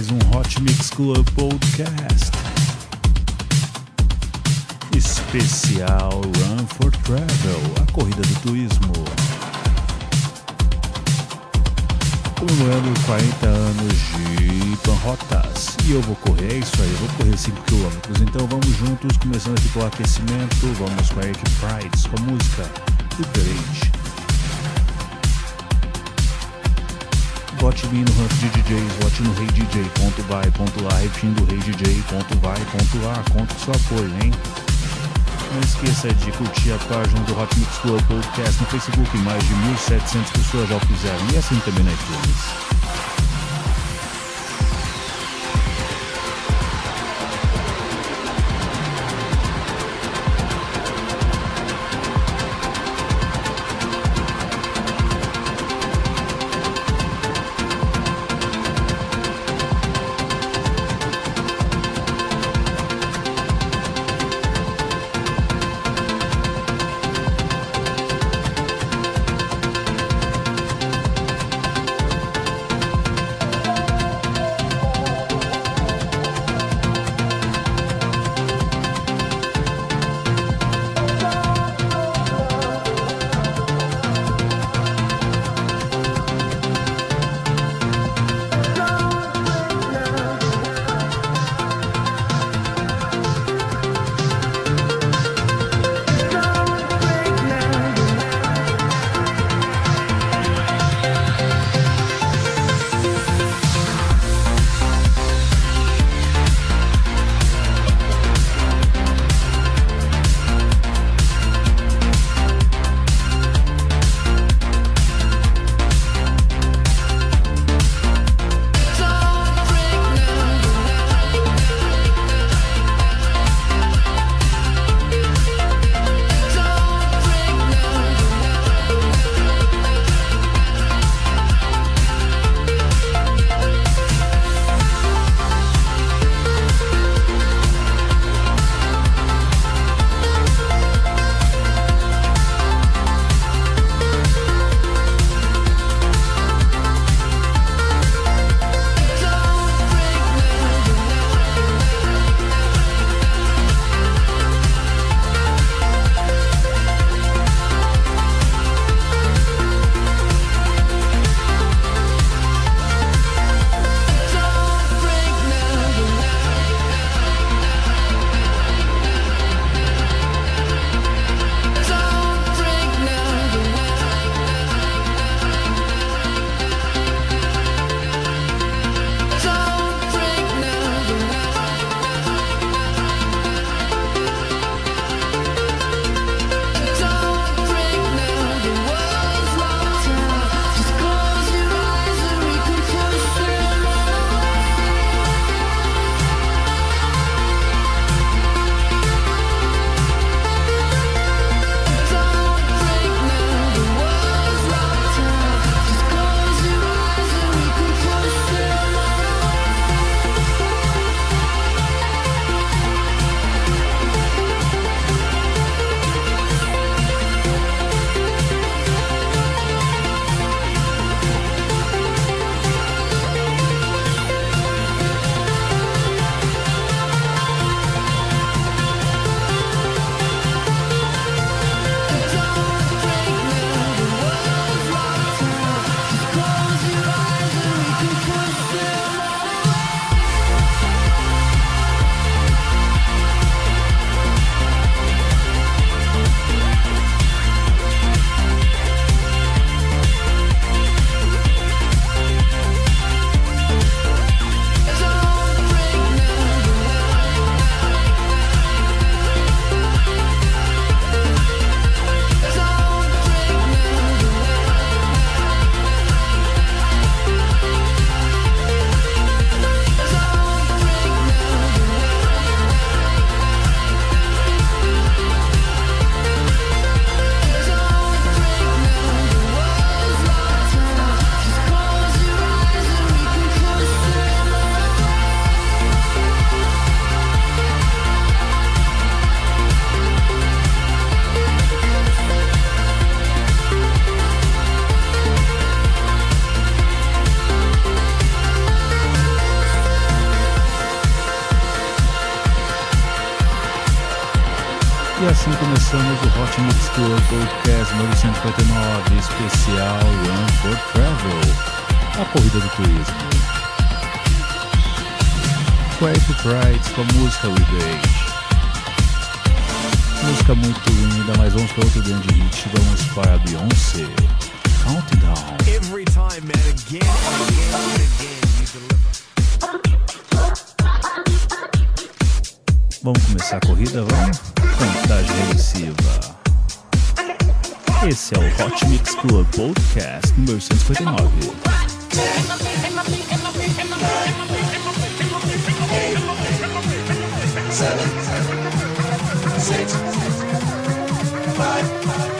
mais um Hot Mix Club Podcast. Especial Run for Travel, a corrida do turismo. Comemorando 40 anos de Panrotas. E eu vou correr, é isso aí, eu vou correr 5 km. Então vamos juntos, começando aqui pelo aquecimento. Vamos com a Eric Prides, com a música Liberate. Vote em mim no ranking de DJs, vote no Rei DJ, ponto vai, ponto lá, repetindo Rei DJ, ponto vai, ponto lá, conto com seu apoio, hein? Não esqueça de curtir a página do Hot Mix Club Podcast no Facebook, mais de 1.700 pessoas já o fizeram, e assim também na iTunes. E assim começamos o Hot Mix Tour Podcast 959 especial One for Travel, a corrida do turismo. Quiet Pride com a música With Age. Música muito linda, mas vamos para outro grande hit, vamos para Beyoncé. Countdown. Every time again again again you deliver. Vamos começar a corrida, vamos? Transregressiva. Esse é o Hot Mix Club Podcast número 159. Seven, six, five.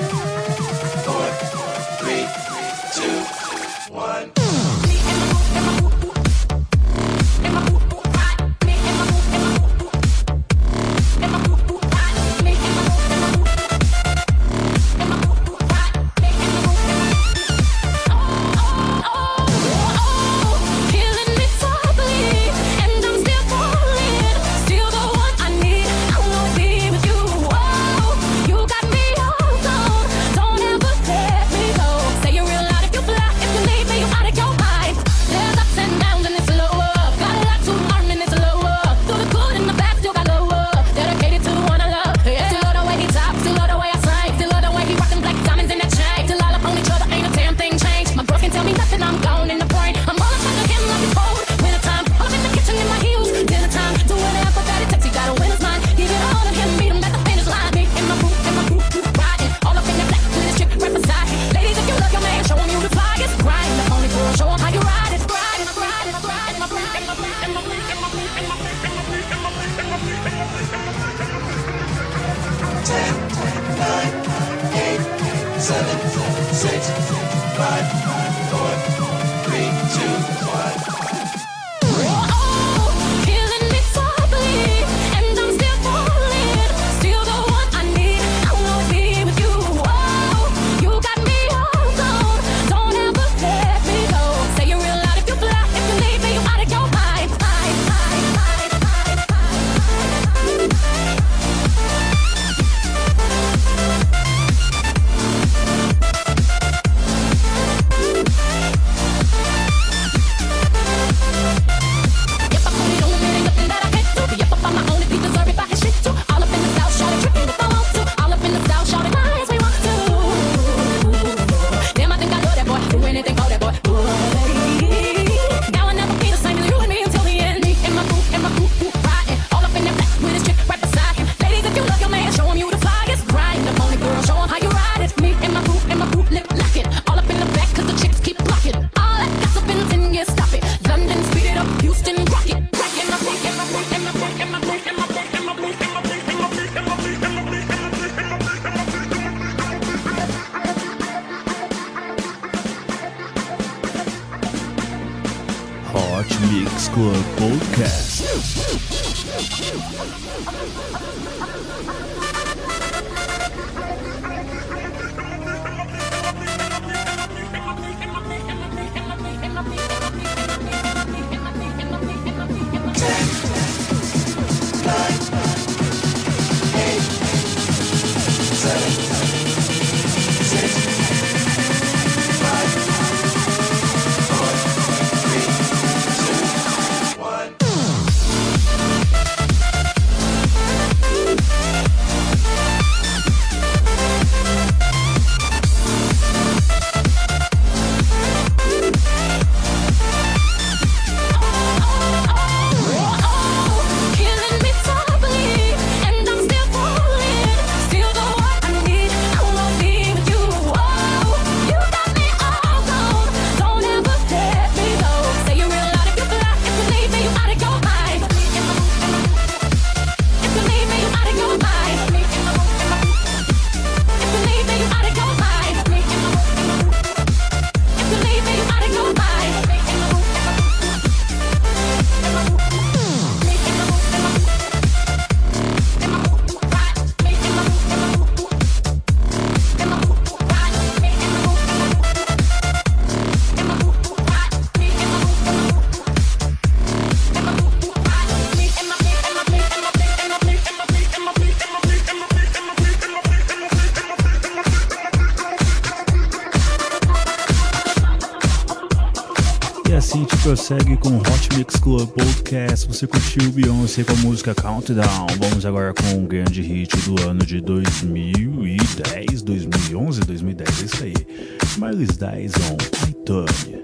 Prossegue com Hot Mix Club Podcast. Você curtiu Beyoncé com a música Countdown. Vamos agora com um grande hit do ano de 2010, 2011, 2010, é isso aí. Miles Dyson, I Turn.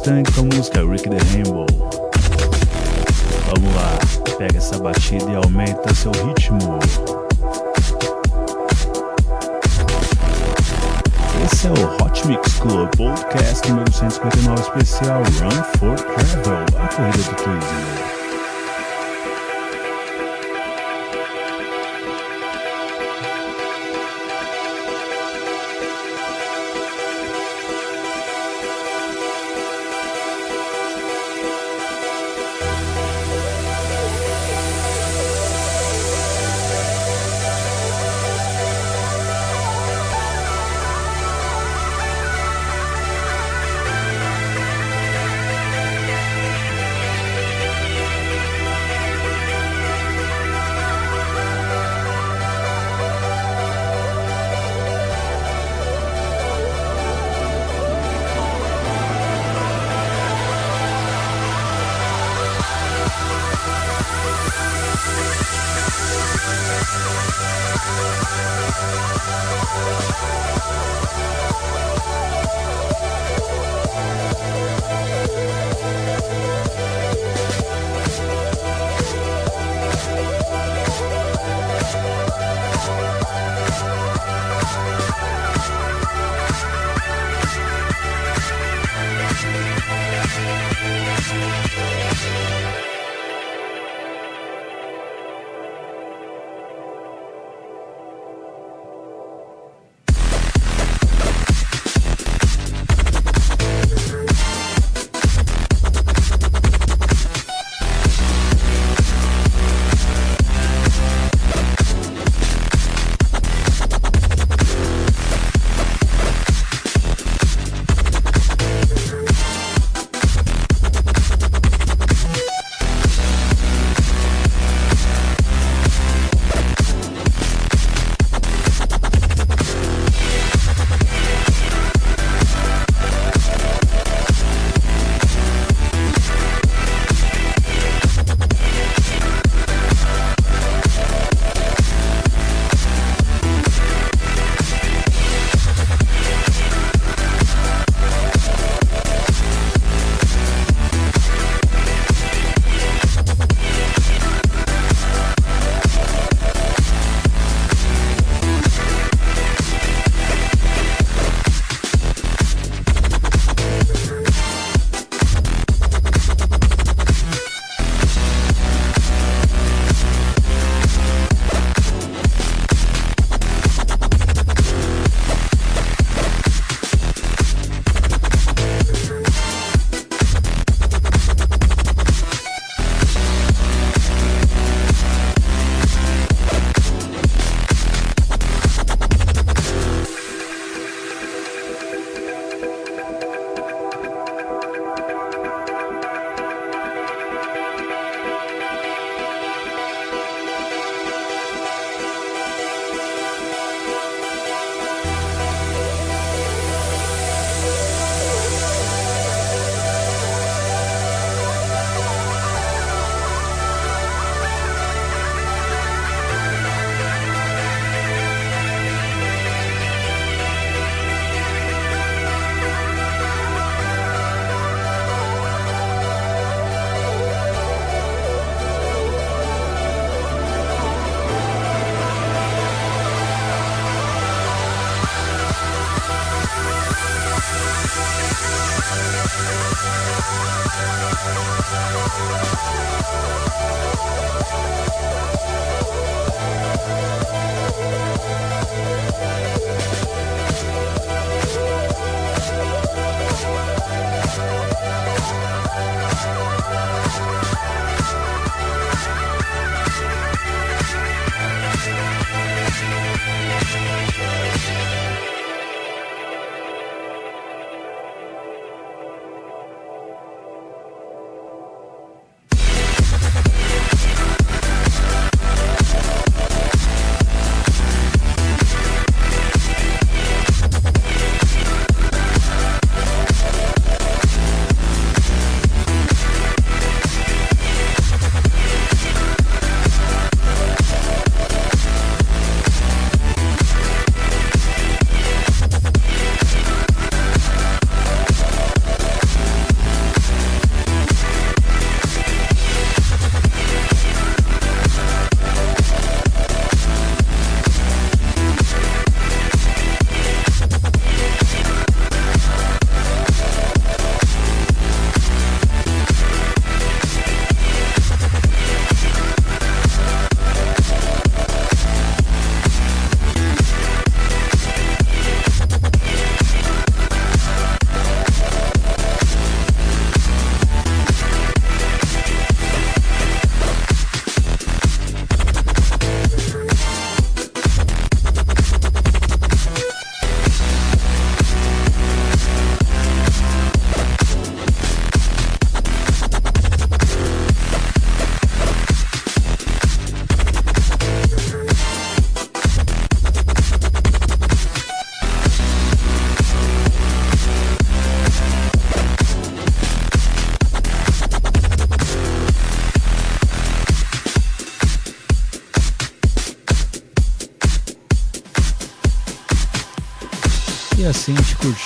Mustang com a música Rick the Rainbow. Vamos lá, pega essa batida e aumenta seu ritmo. Esse é o Hot Mix Club Podcast número 159 especial Run for Travel, a corrida do turismo.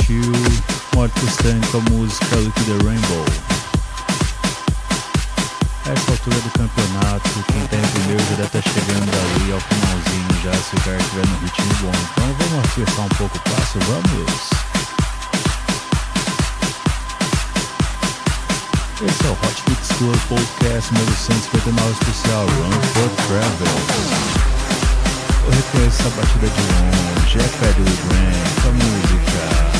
Curtiu Morte Stanley com a música Look the Rainbow. Essa altura do campeonato, quem tá em primeiro já deve estar tá chegando ali ao finalzinho já, se o cara estiver no ritmo bom. Então vamos apressar um pouco o passo, vamos! Esse é o Hot Mix Club Podcast 959 especial Run for Travel. Eu reconheço essa batida de longe, é Federal Grant, a música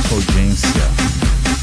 sua audiência.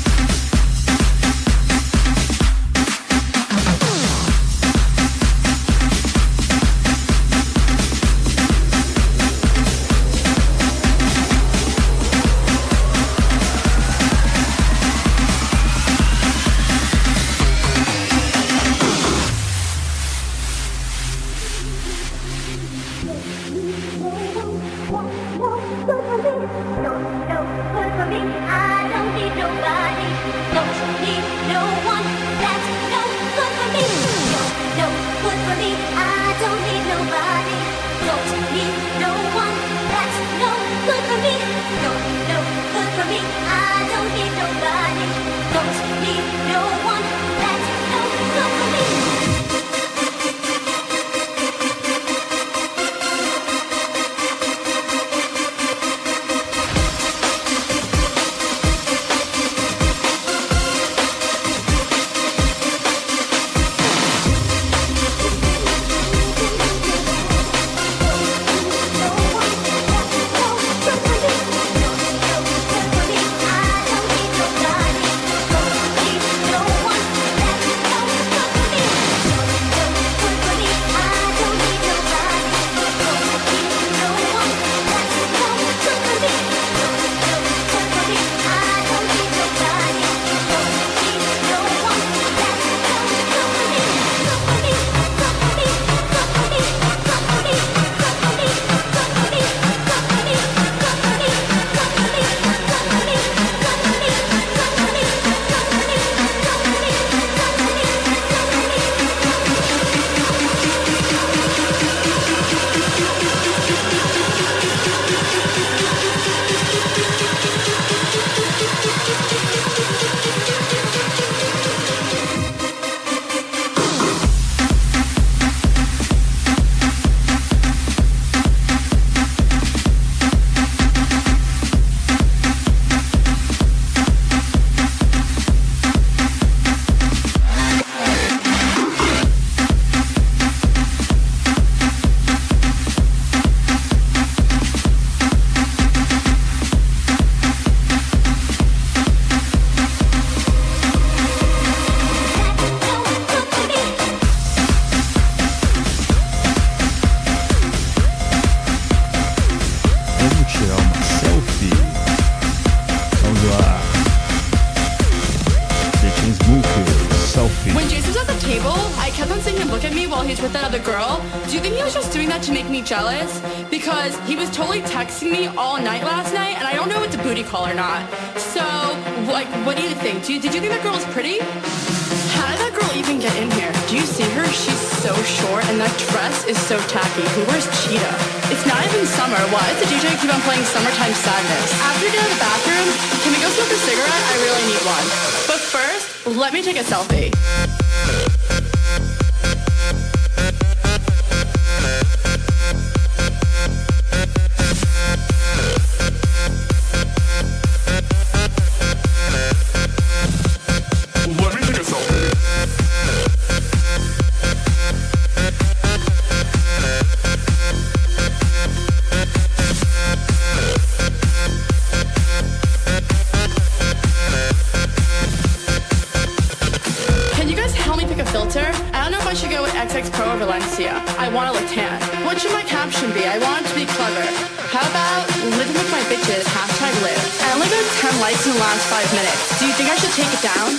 filter. I don't know if I should go with XX Pro or Valencia. I want to look tan. What should my caption be? I want to be clever. How about living with my bitches, hashtag live. I only got 10 likes in the last five minutes. Do you think I should take it down?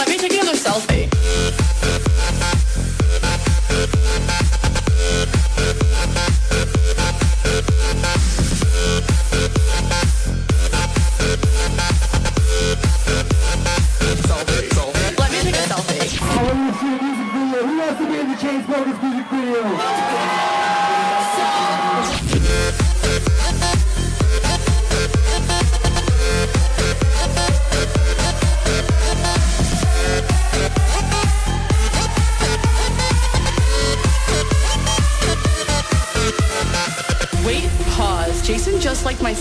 Let me take another selfie.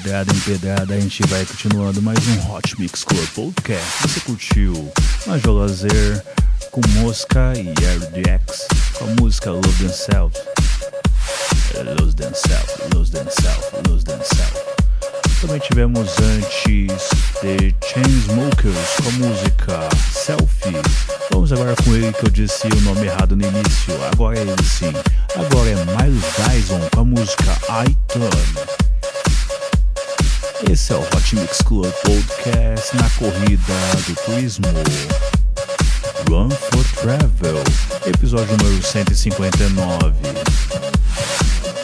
Pedrada em pedrada, a gente vai continuando mais um Hot Mix Club Podcast. Você curtiu Major Lazer com Mosca e RDX com a música Lose Themselves. Lose Themselves, Lose Themselves, Lose Themselves. Também tivemos antes The Chainsmokers com a música Selfie. Vamos agora com ele que eu disse o nome errado no início. Agora é ele sim. Agora é Miles Dyson com a música I Turn. Esse é o Hot Mix Club Podcast na corrida do turismo. Run for Travel, episódio número 159.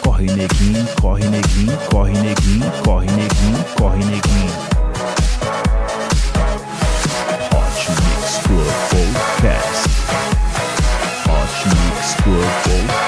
Corre neguinho, corre neguinho, corre neguinho, corre neguinho, corre neguinho. Hot Mix Club Podcast. Hot Mix Club Podcast.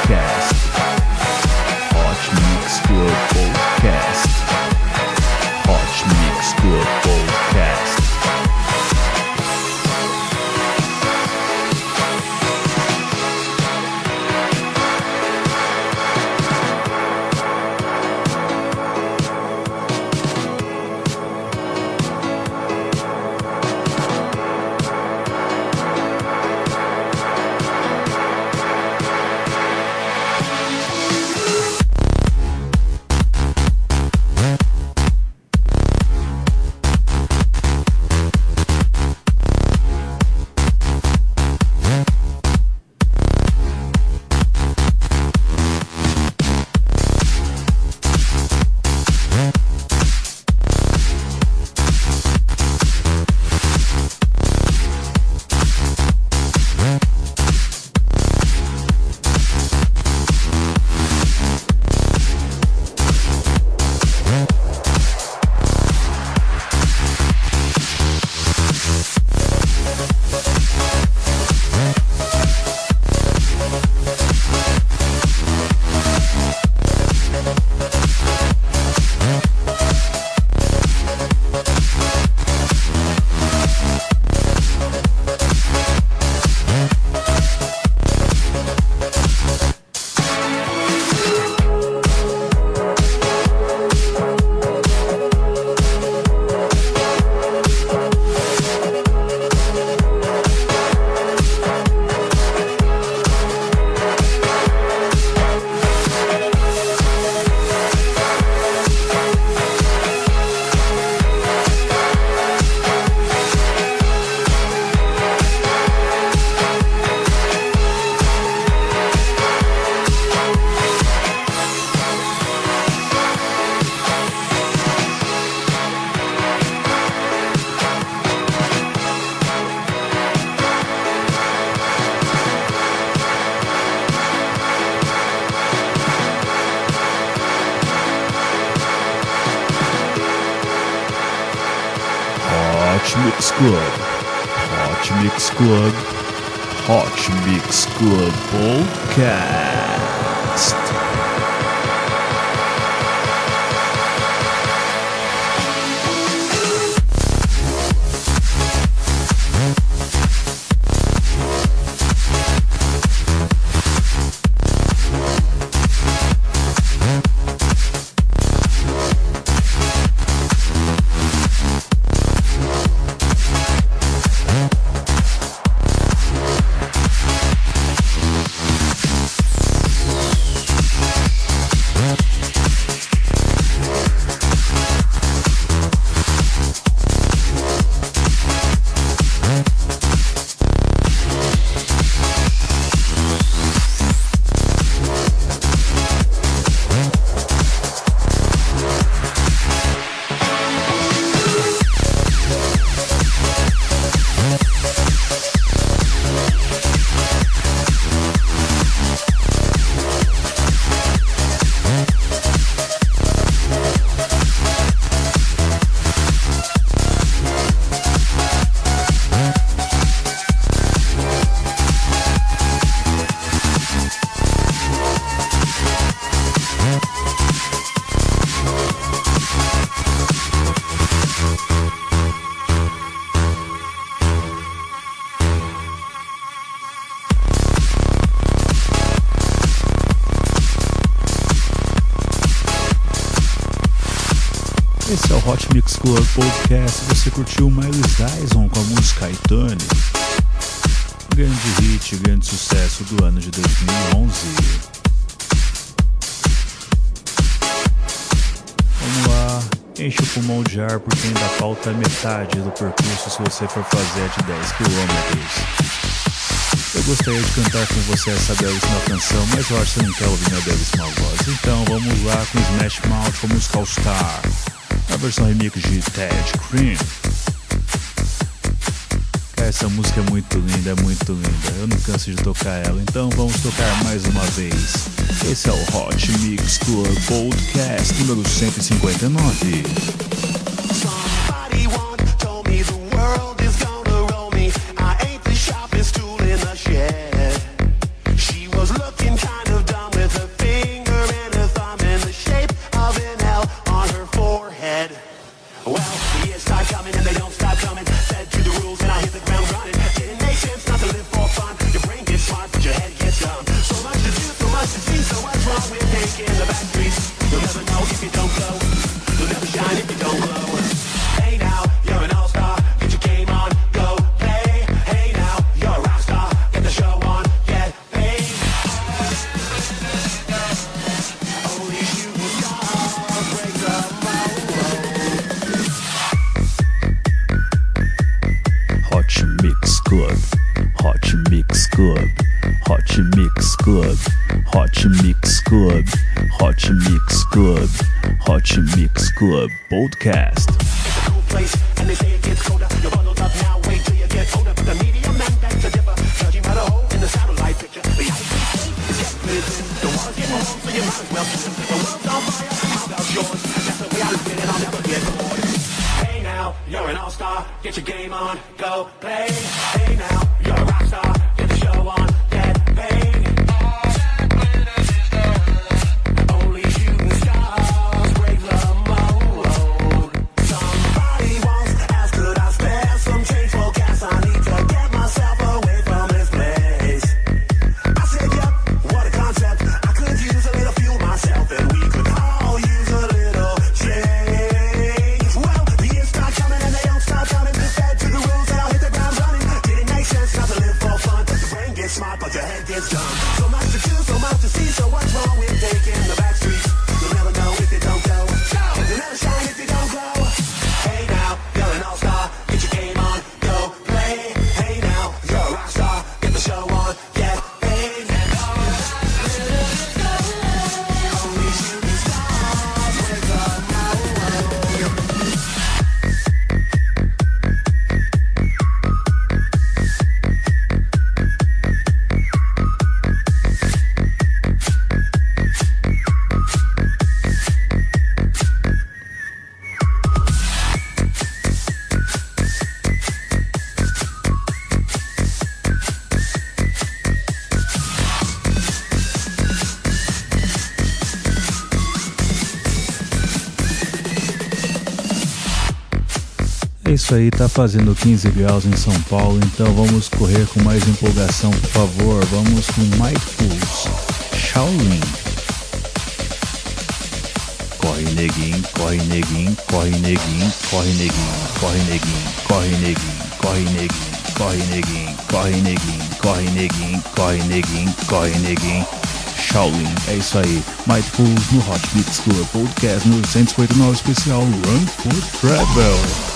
podcast você curtiu Miles Dyson com a música Itane. Grande hit, grande sucesso do ano de 2011. Vamos lá, enche o pulmão de ar porque ainda falta metade do percurso se você for fazer de 10 km. Eu gostaria de cantar com você essa belíssima canção, mas eu acho que você não quer ouvir minha belíssima voz. Então vamos lá com Smash Mouth, com a All Star a versão remix de Ted Cream. Essa música é muito linda, é muito linda. Eu não canso de tocar ela, então vamos tocar mais uma vez. Esse é o Hot Mix Club Podcast número 159. Club Podcast. isso aí, tá fazendo 15 graus em São Paulo, então vamos correr com mais empolgação, por favor. Vamos com Mindfuls, Shaolin. Corre neguinho, corre neguinho, corre neguinho, corre neguinho, corre neguinho, corre neguinho, corre neguinho, corre neguinho, corre neguinho, corre neguinho, corre neguinho, corre neguinho. Shaolin, é isso aí. Mindfuls no Hot Mix Club Podcast no 159 especial Run for Travel.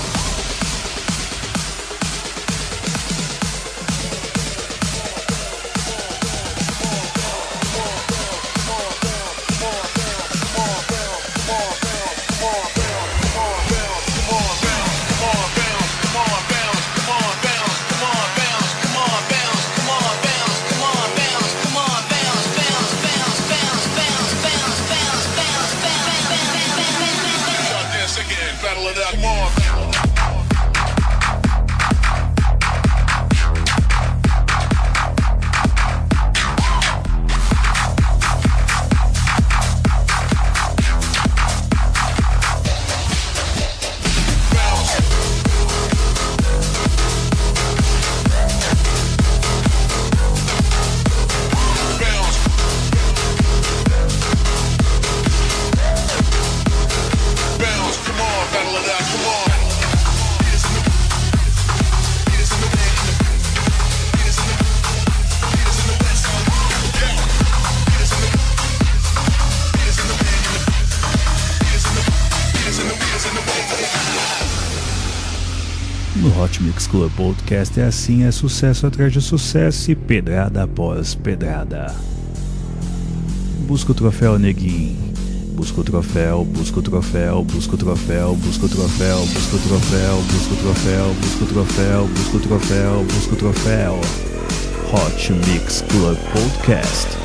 Club Podcast é assim, é sucesso atrás de sucesso e pedrada após pedrada. Busca o troféu, neguinho. Busca o troféu, busca o troféu, busca o troféu, busca o troféu, busca o troféu, busca o troféu, busca o troféu, busca o troféu, busca o troféu. Hot Mix Club Podcast.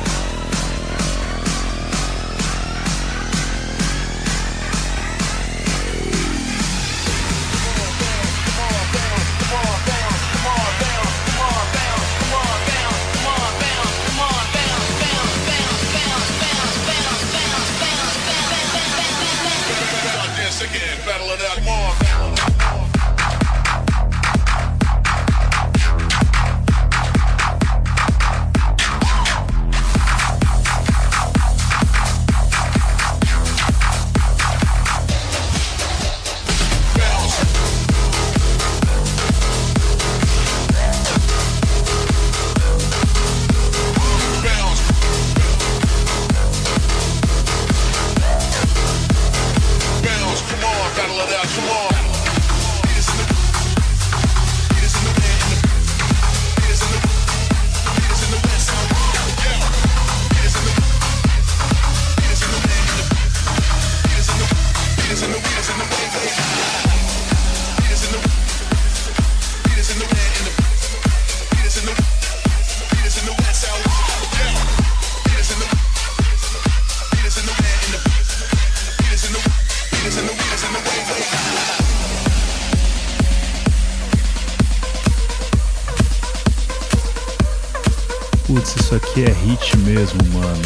Mesmo, mano.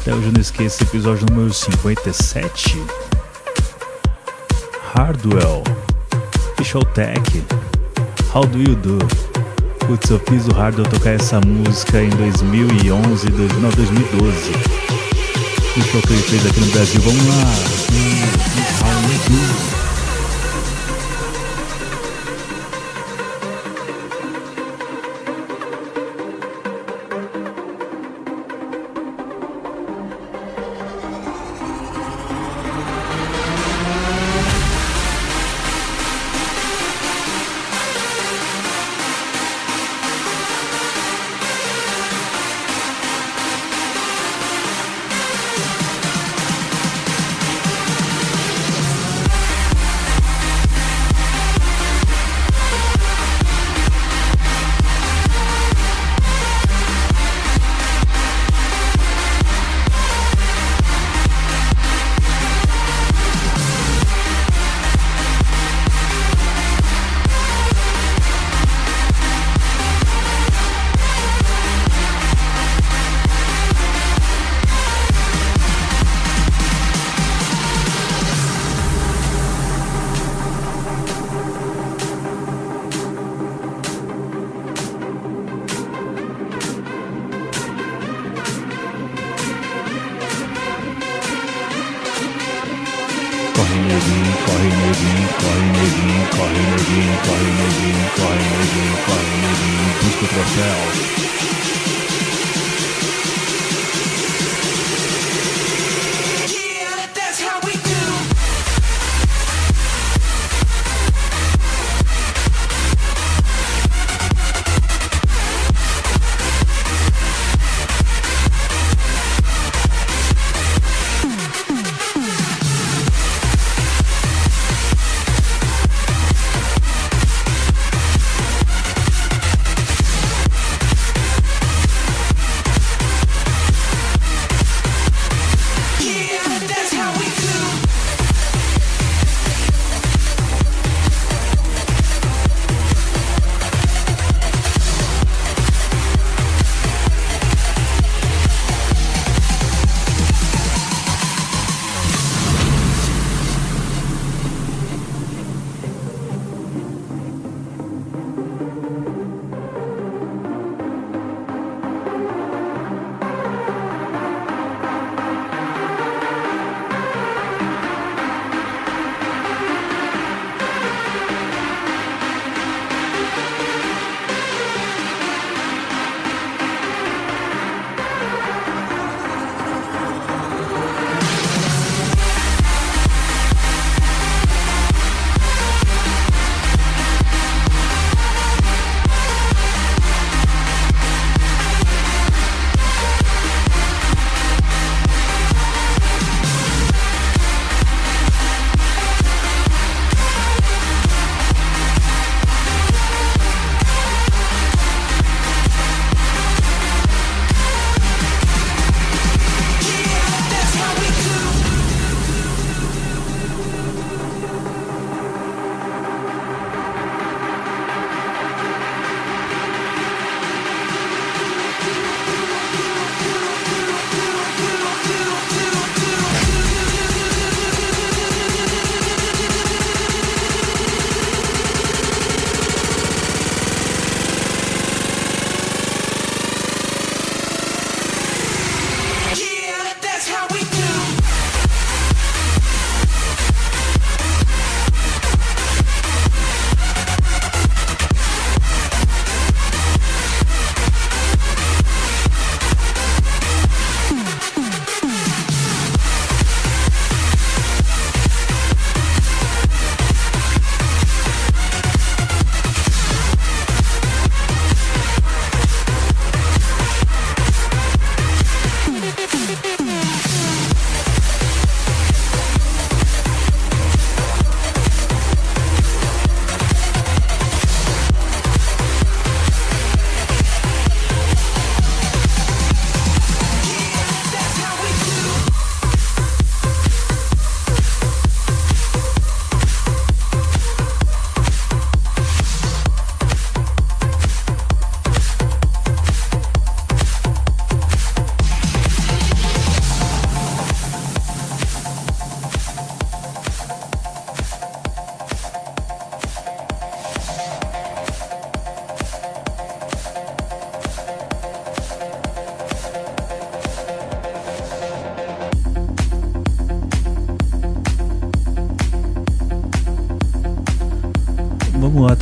Até hoje eu não esqueço episódio número 57. Hardwell. Official Tech. How do you do? Putz, eu fiz o Hardwell tocar essa música em 2011, dois, não, 2012. No show que ele fez aqui no Brasil. Vamos lá. How you do? Neguinho, corre neguinho, corre neguinho, corre neguinho, corre neguinho, corre neguinho, busca o troféu.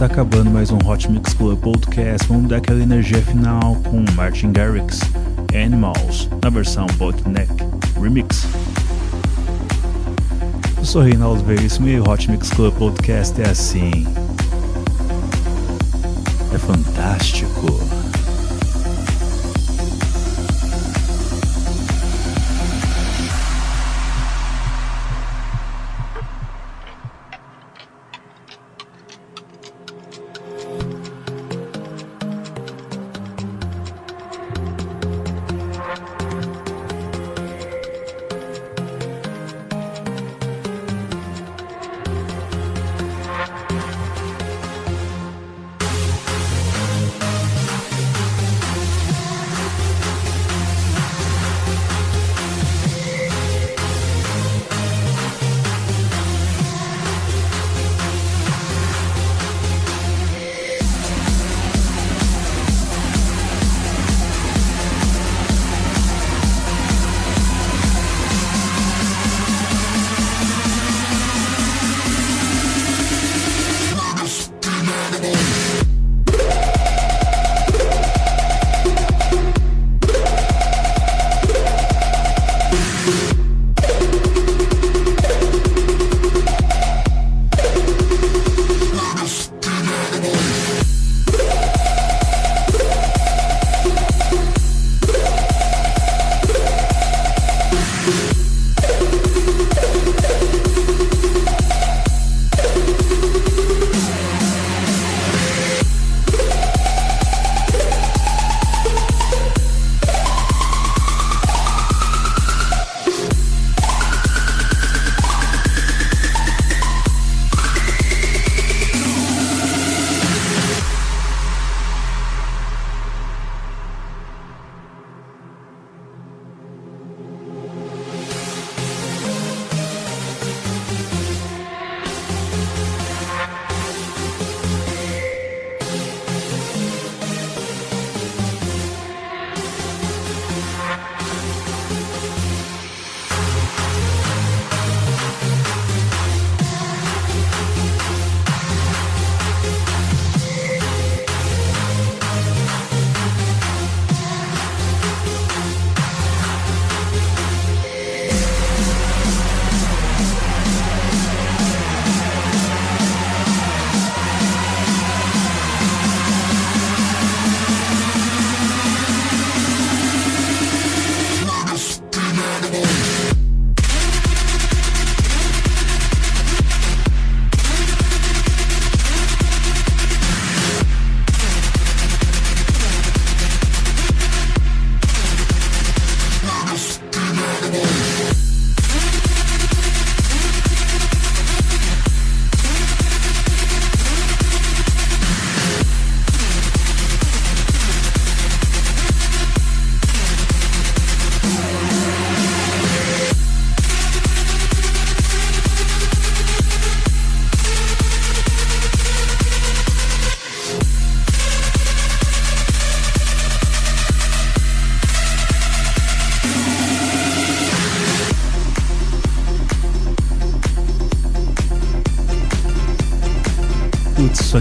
Tá acabando mais um Hot Mix Club Podcast. Vamos dar aquela energia final com Martin Garrix, Animals, na versão Bottleneck Remix. Eu sou Reinaldo Veríssimo e o Hot Mix Club Podcast é assim. É fantástico.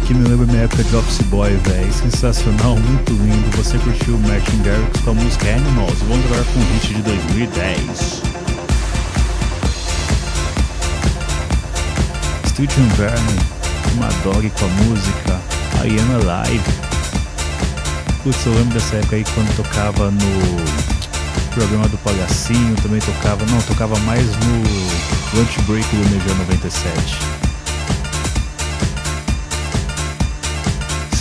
Aqui me lembra minha época de Office Boy, velho. Sensacional, muito lindo. Você curtiu o Martin Garrix com a música Animals. Vamos agora com um hit de 2010. Studio Inverno, uma dog com a música I Am Alive. Putz, eu lembro dessa época aí quando tocava no programa do Palhacinho, também tocava, não, tocava mais no Lunch Break do Energia 97.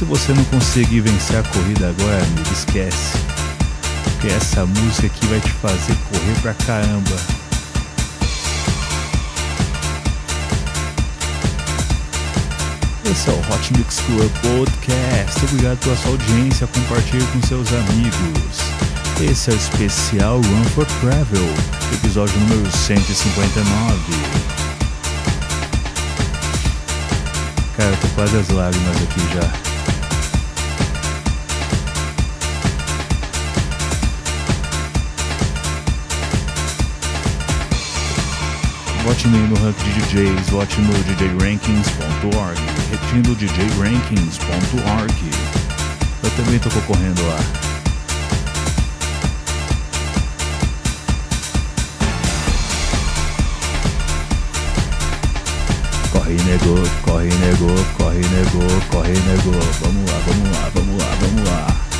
Se você não conseguir vencer a corrida agora, amigo, esquece. Porque essa música aqui vai te fazer correr pra caramba. Esse é o Hot Mix Club Podcast. Obrigado pela sua audiência. Compartilhe com seus amigos. Esse é o especial Run for Travel, episódio número 159. Cara, eu tô quase as lágrimas aqui já. Vote-me no ranking de DJs, vote no djrankings.org, repetindo djrankings.org. Eu também tô concorrendo lá. Corre negou, corre negou, corre negou, corre negou. Vamos lá, vamos lá, vamos lá, vamos lá.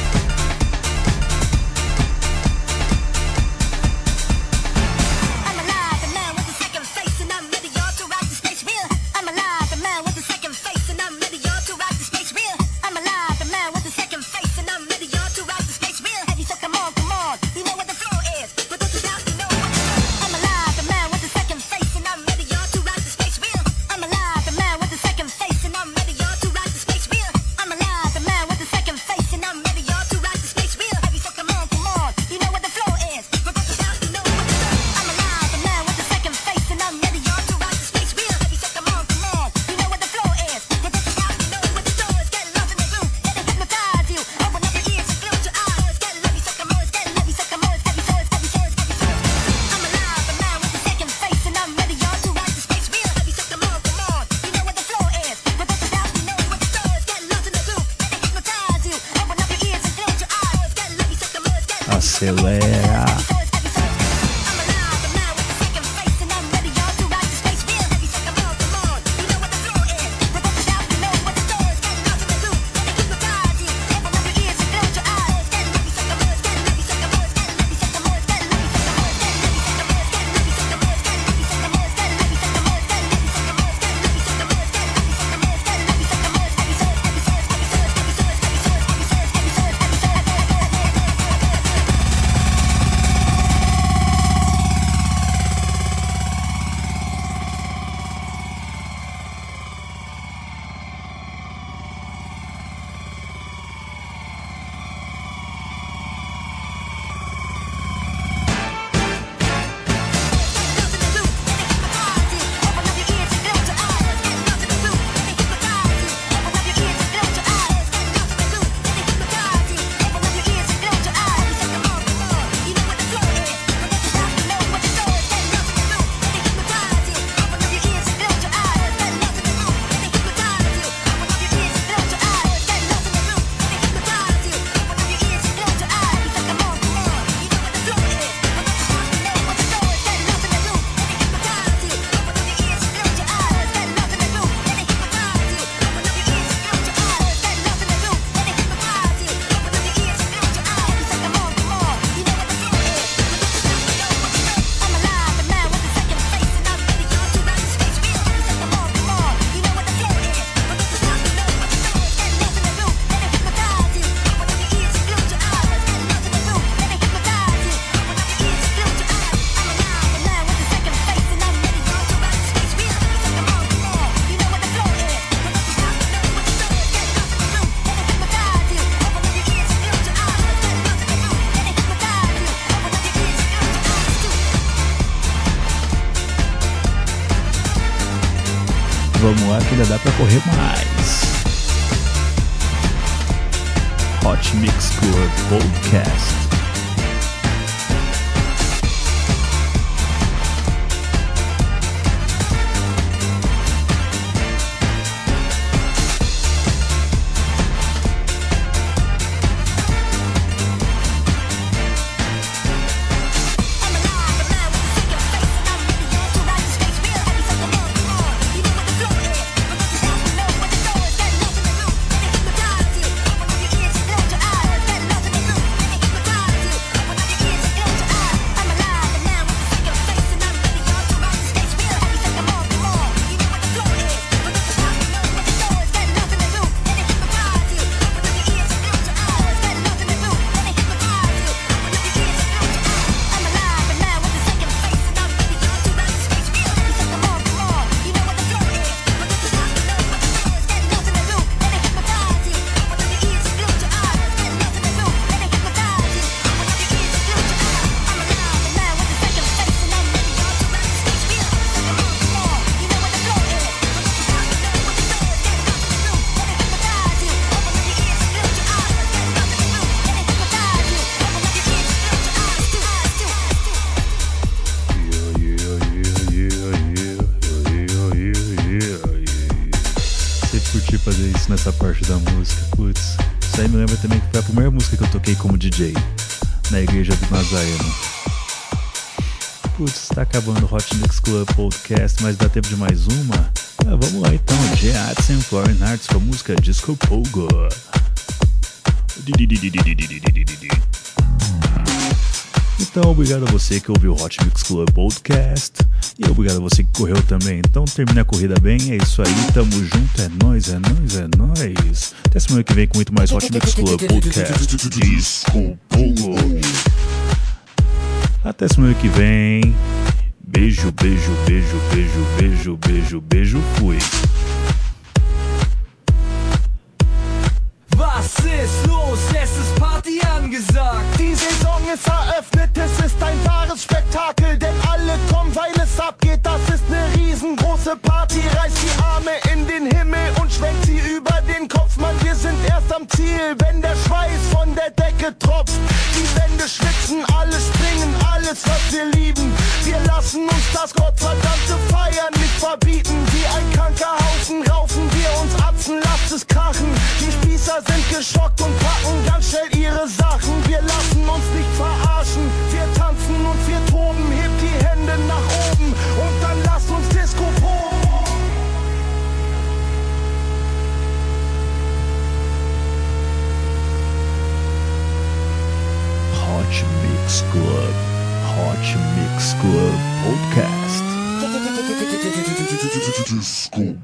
Foi a primeira música que eu toquei como DJ na igreja do Nazareno. Putz, tá acabando o Hot Mix Club Podcast, mas dá tempo de mais uma? Ah, vamos lá então, G. Adson Foreign Arts com a música Disco Pogo. Então, obrigado a você que ouviu o Hot Mix Club Podcast. E obrigado a você que correu também. Então, termine a corrida bem. É isso aí. Tamo junto. É nóis, é nóis, é nóis. Até semana que vem com muito mais Hot Mix Club Podcast. Até semana que vem. Beijo, beijo, beijo, beijo, beijo, beijo, beijo. Fui. Was ist los? Es ist Party angesagt. Die Saison ist eröffnet, es ist ein wahres Spektakel, denn alle kommen, weil es abgeht. Das ist eine riesengroße Party. Reißt die Arme in den Himmel und schwenkt sie über den Kopf. Mann, wir sind erst am Ziel, wenn der Schweiß von der Decke tropft. Die Wände schwitzen, alle springen, alles, was wir lieben. Wir lassen uns das gottverdammte Feiern nicht verbieten. Wie ein kranker Haufen raufen wir uns Atzen, lasst es krachen. Die Spießer sind geschockt und packen ganz schnell ihre Sachen. Wir lassen uns nicht verarschen. Wir tanzen und wir toben. Hebt die Hände nach Hot Mix Club. Hot Mix Club Podcast. Disco